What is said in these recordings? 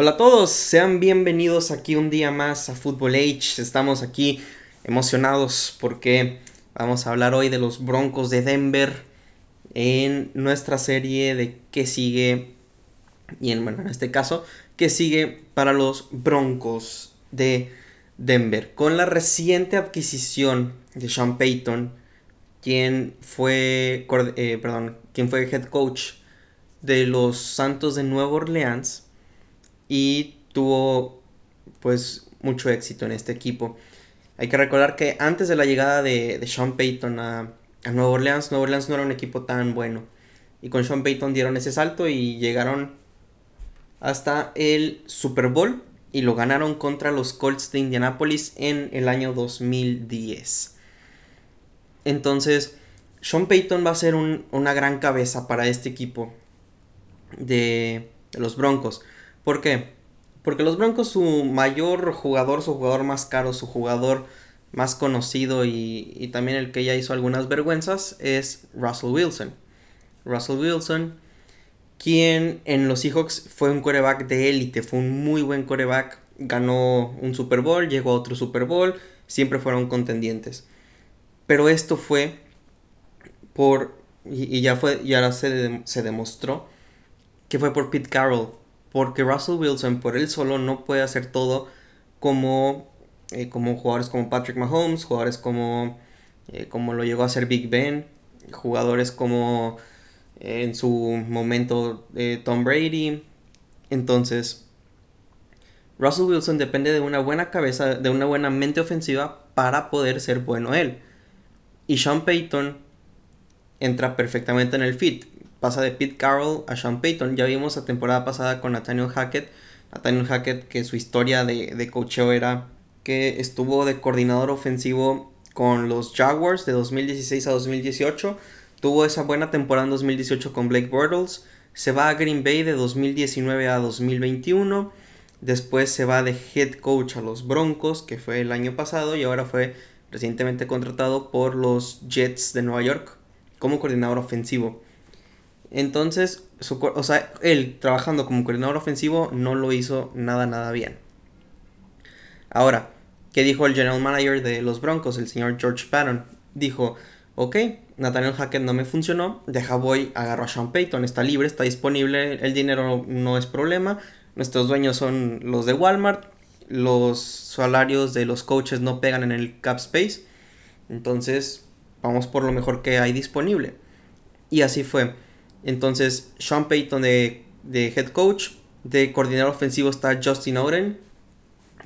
Hola a todos, sean bienvenidos aquí un día más a Football Age. Estamos aquí emocionados porque vamos a hablar hoy de los Broncos de Denver en nuestra serie de qué sigue y en, bueno, en este caso, qué sigue para los Broncos de Denver. Con la reciente adquisición de Sean Payton, quien fue, eh, perdón, quien fue head coach de los Santos de Nueva Orleans, y tuvo pues mucho éxito en este equipo. Hay que recordar que antes de la llegada de, Sean Payton a, a Nueva Orleans, Nueva Orleans no era un equipo tan bueno. Y con Sean Payton dieron ese salto y llegaron hasta el Super Bowl y lo ganaron contra los Colts de Indianapolis en el año 2010. Entonces, Sean Payton va a ser una gran cabeza para este equipo de, de los Broncos. ¿Por qué? Porque los Broncos, su mayor jugador, su jugador más caro, su jugador más conocido y, también el que ya hizo algunas vergüenzas es Russell Wilson. Russell Wilson, quien en los Seahawks fue un coreback de élite, fue un muy buen coreback, ganó un Super Bowl, llegó a otro Super Bowl, siempre fueron contendientes. Pero esto fue por, y, ya fue, y ahora se, se demostró que fue por Pete Carroll, porque Russell Wilson por él solo no puede hacer todo como, eh, como jugadores como Patrick Mahomes, jugadores como, eh, como lo llegó a hacer Big Ben, jugadores como eh, en su momento Tom Brady. Entonces, Russell Wilson depende de una buena cabeza, de una buena mente ofensiva para poder ser bueno él. Y Sean Payton entra perfectamente en el fit pasa de Pete Carroll a Sean Payton. Ya vimos la temporada pasada con Nathaniel Hackett. Nathaniel Hackett, que su historia de, de era que estuvo de coordinador ofensivo con los Jaguars de 2016 a 2018. Tuvo esa buena temporada en 2018 con Blake Bortles. Se va a Green Bay de 2019 a 2021. Después se va de head coach a los Broncos, que fue el año pasado, y ahora fue recientemente contratado por los Jets de Nueva York como coordinador ofensivo. Entonces, o sea, él trabajando como coordinador ofensivo no lo hizo nada, nada bien. Ahora, ¿qué dijo el general manager de los Broncos, el señor George Patton? Dijo, ok, Nathaniel Hackett no me funcionó, deja voy, agarro a Sean Payton, está libre, está disponible, el dinero no es problema, nuestros dueños son los de Walmart, los salarios de los coaches no pegan en el cap space, entonces vamos por lo mejor que hay disponible. Y así fue. Entonces, Sean Payton de, head coach, de coordinador ofensivo está Justin Oden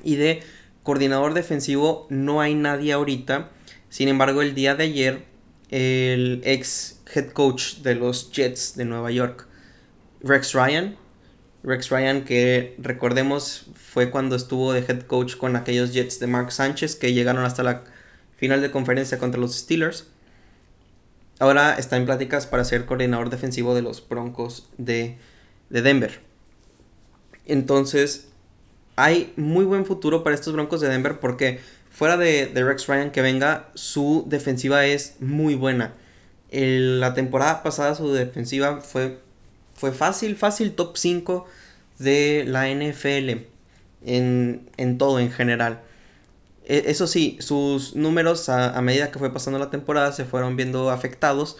y de coordinador defensivo no hay nadie ahorita. Sin embargo, el día de ayer, el ex head coach de los Jets de Nueva York, Rex Ryan, Rex Ryan que recordemos fue cuando estuvo de head coach con aquellos Jets de Mark Sánchez que llegaron hasta la final de conferencia contra los Steelers. Ahora está en pláticas para ser coordinador defensivo de los Broncos de, Denver. Entonces, hay muy buen futuro para estos Broncos de Denver porque fuera de, Rex Ryan que venga, su defensiva es muy buena. la temporada pasada su defensiva fue, fue fácil, fácil top 5 de la NFL en, en todo en general. E, eso sí, sus números a, medida que fue pasando la temporada se fueron viendo afectados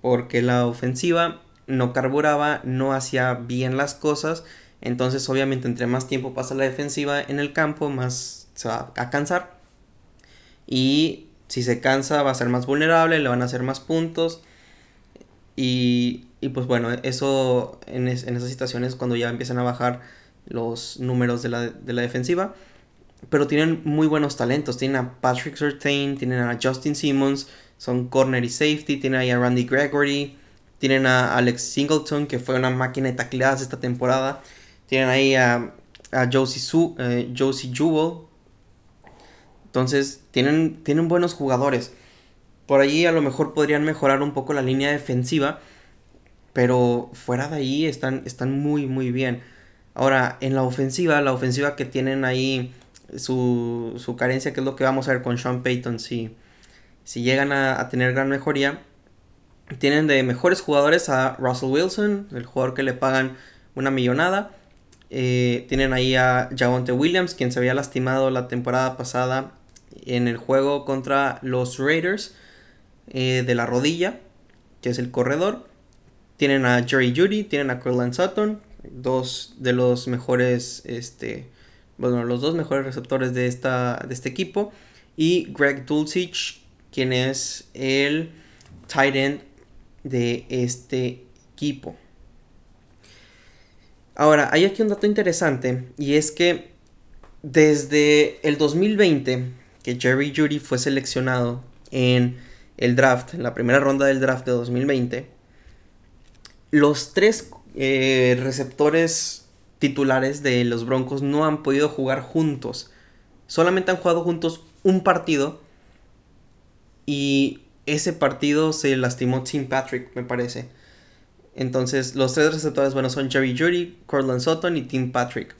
porque la ofensiva no carburaba, no hacía bien las cosas. Entonces, obviamente, entre más tiempo pasa la defensiva en el campo, más se va a cansar. Y si se cansa, va a ser más vulnerable, le van a hacer más puntos. Y, pues bueno, eso en, esas situaciones cuando ya empiezan a bajar los números de la, de la defensiva pero tienen muy buenos talentos. Tienen a Patrick Surtain, tienen a Justin Simmons, son corner y safety. Tienen ahí a Randy Gregory, tienen a Alex Singleton, que fue una máquina de tacleadas esta temporada. Tienen ahí a, a Josie, Su, eh, Josie Jewell. Entonces, tienen, tienen buenos jugadores. Por ahí a lo mejor podrían mejorar un poco la línea defensiva. Pero fuera de ahí están, están muy, muy bien. Ahora, en la ofensiva, la ofensiva que tienen ahí su, su, carencia, que es lo que vamos a ver con Sean Payton, si, si llegan a, tener gran mejoría. Tienen de mejores jugadores a Russell Wilson, el jugador que le pagan una millonada. eh, tienen ahí a Javonte Williams, quien se había lastimado la temporada pasada en el juego contra los Raiders eh, de la rodilla, que es el corredor. Tienen a Jerry Judy, tienen a Corland Sutton, dos de los mejores, este, bueno, los dos mejores receptores de, esta, de este equipo. Y Greg Dulcich, quien es el tight end de este equipo. Ahora, hay aquí un dato interesante y es que desde el 2020 que Jerry Judy fue seleccionado en el draft, en la primera ronda del draft de 2020, los tres eh, receptores titulares de los Broncos no han podido jugar juntos. Solamente han jugado juntos un partido y ese partido se lastimó Tim Patrick, me parece. Entonces, los tres receptores, bueno, son Jerry Judy, Cortland Sutton y Tim Patrick.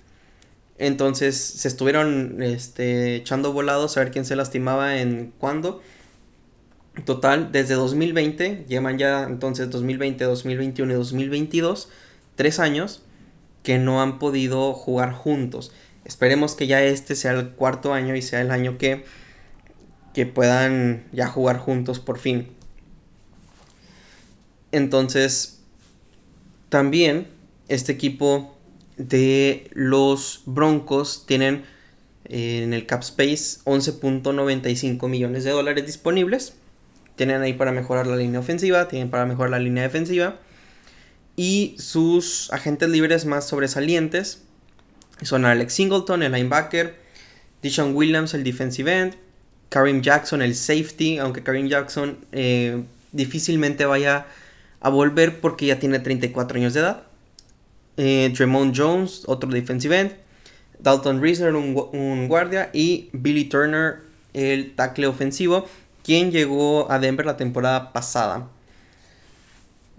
Entonces, se estuvieron este, echando volados a ver quién se lastimaba en cuándo. Total, desde 2020, llevan ya entonces 2020, 2021 y 2022, tres años que no han podido jugar juntos. Esperemos que ya este sea el cuarto año y sea el año que, que puedan ya jugar juntos por fin. Entonces, también este equipo de los Broncos tienen eh, en el cap space 11.95 millones de dólares disponibles. Tienen ahí para mejorar la línea ofensiva, tienen para mejorar la línea defensiva. Y sus agentes libres más sobresalientes son Alex Singleton, el linebacker, Dishon Williams, el defensive end, Karim Jackson, el safety, aunque Karim Jackson eh, difícilmente vaya a volver porque ya tiene 34 años de edad. Eh, Jones, otro defensive end. Dalton Reeser, un, guardia. Y Billy Turner, el tackle ofensivo, quien llegó a Denver la temporada pasada.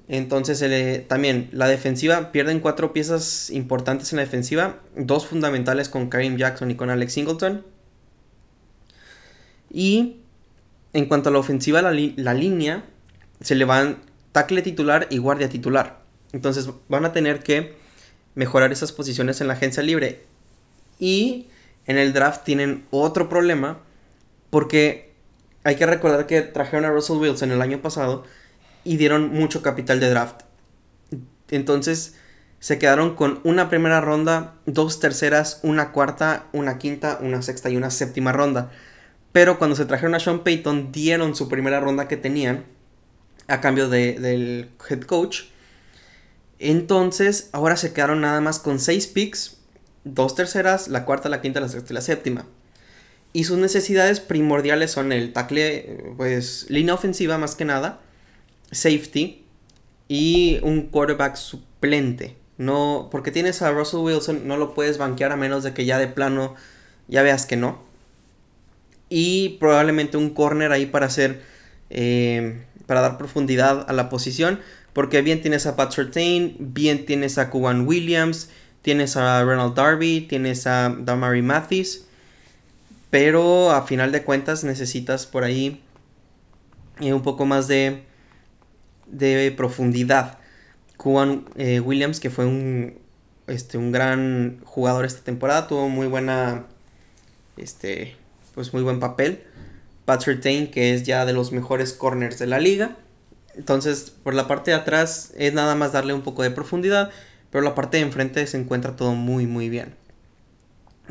Entonces también la defensiva pierden cuatro piezas importantes en la defensiva, dos fundamentales con Karim Jackson y con Alex Singleton. Y en cuanto a la ofensiva, la, la línea se le van tackle titular y guardia titular. Entonces van a tener que mejorar esas posiciones en la agencia libre. Y en el draft tienen otro problema porque hay que recordar que trajeron a Russell Wilson el año pasado y dieron mucho capital de draft. Entonces se quedaron con una primera ronda, dos terceras, una cuarta, una quinta, una sexta y una séptima ronda. Pero cuando se trajeron a Sean Payton dieron su primera ronda que tenían a cambio del head coach. Entonces, ahora se quedaron nada más con 6 picks, dos terceras, la cuarta, la quinta, la sexta y la séptima. Y sus necesidades primordiales son el tackle, pues línea ofensiva más que nada, safety y un quarterback suplente. No, porque tienes a Russell Wilson, no lo puedes banquear a menos de que ya de plano ya veas que no. Y probablemente un corner ahí para hacer eh, para dar profundidad a la posición. Porque bien tienes a Pat Surtain, bien tienes a Kuwan Williams, tienes a Ronald Darby, tienes a Damari Mathis. Pero a final de cuentas necesitas por ahí eh, un poco más de, de profundidad. Kuwan eh, Williams, que fue un, este, un gran jugador esta temporada, tuvo muy buena, este, pues muy buen papel. Patrick Tain, que es ya de los mejores corners de la liga. Entonces, por la parte de atrás es nada más darle un poco de profundidad, pero la parte de enfrente se encuentra todo muy, muy bien.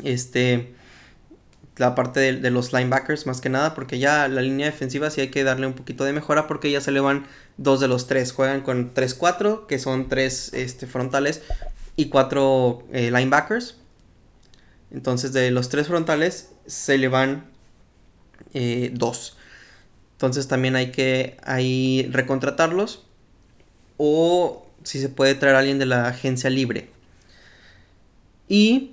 Este, la parte de, los linebackers más que nada, porque ya la línea defensiva sí hay que darle un poquito de mejora, porque ya se le van dos de los tres. Juegan con 3-4, que son tres este, frontales, y cuatro eh, linebackers. Entonces, de los tres frontales se le van eh, dos. Entonces también hay que ahí recontratarlos. O si se puede traer a alguien de la agencia libre. Y,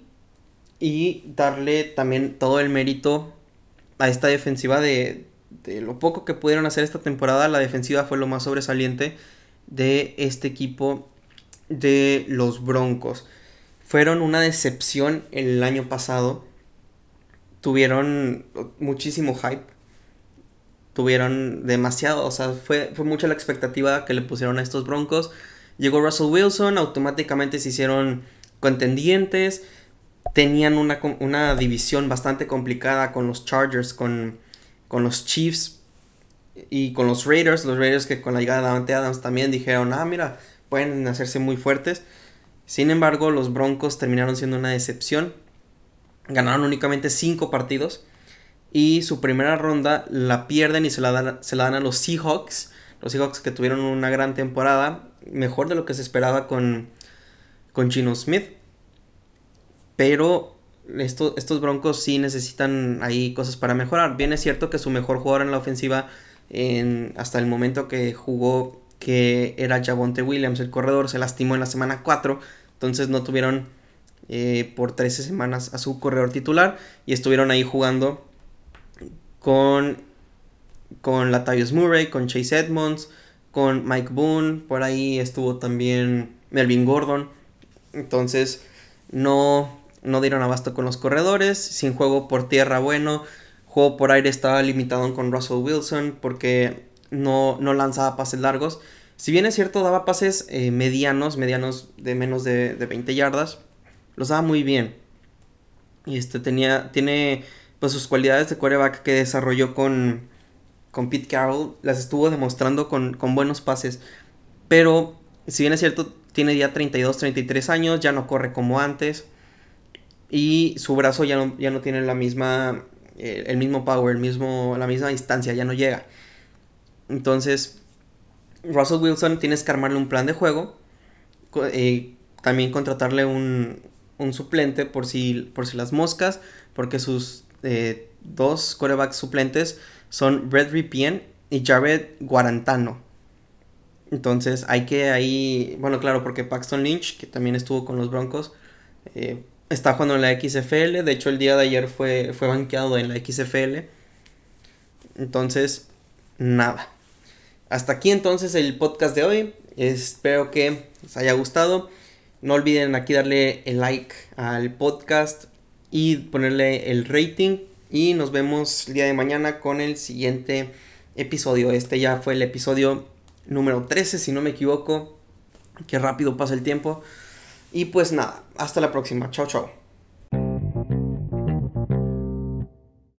y darle también todo el mérito a esta defensiva de, de lo poco que pudieron hacer esta temporada. La defensiva fue lo más sobresaliente de este equipo de los Broncos. Fueron una decepción el año pasado tuvieron muchísimo hype. Tuvieron demasiado, o sea, fue, fue mucha la expectativa que le pusieron a estos Broncos. Llegó Russell Wilson, automáticamente se hicieron contendientes. Tenían una, una división bastante complicada con los Chargers, con, con los Chiefs y con los Raiders. Los Raiders que con la llegada de Davante Adams también dijeron, ah, mira, pueden hacerse muy fuertes. Sin embargo, los Broncos terminaron siendo una decepción. Ganaron únicamente 5 partidos. Y su primera ronda la pierden y se la, dan, se la dan a los Seahawks. Los Seahawks que tuvieron una gran temporada. Mejor de lo que se esperaba con, con Chino Smith. Pero estos Broncos sí necesitan ahí cosas para mejorar. Bien es cierto que su mejor jugador en la ofensiva en, hasta el momento que jugó, que era Javonte Williams, el corredor, se lastimó en la semana 4 entonces no tuvieron eh, por 13 semanas a su corredor titular y estuvieron ahí jugando con, con Latavius Murray, con Chase Edmonds, con Mike Boone, por ahí estuvo también Melvin Gordon. Entonces no, no dieron abasto con los corredores, sin juego por tierra bueno, juego por aire estaba limitado con Russell Wilson porque no, no lanzaba pases largos. Si bien es cierto, daba pases eh, medianos, medianos de menos de, 20 yardas, los daba muy bien. Y este tenía, tiene pues sus cualidades de quarterback que desarrolló con, con Pete Carroll, las estuvo demostrando con, buenos pases. Pero, si bien es cierto, tiene ya 32, 33 años, ya no corre como antes. Y su brazo ya no, ya no tiene la misma, eh, el mismo power, el mismo, la misma distancia, ya no llega. Entonces, Russell Wilson tienes que armarle un plan de juego. Eh, también contratarle un, suplente por si, por si las moscas. Porque sus eh, dos corebacks suplentes son Brett Ripien y Jared Guarantano. Entonces hay que ahí, bueno claro, porque Paxton Lynch, que también estuvo con los Broncos, está jugando en la XFL. De hecho el día de ayer fue, fue banqueado en la XFL. Entonces, nada. Hasta aquí entonces el podcast de hoy. Espero que les haya gustado. No olviden aquí darle el like al podcast y ponerle el rating. Y nos vemos el día de mañana con el siguiente episodio. Este ya fue el episodio número 13, si no me equivoco. Qué rápido pasa el tiempo. Y pues nada, hasta la próxima. Chao, chao.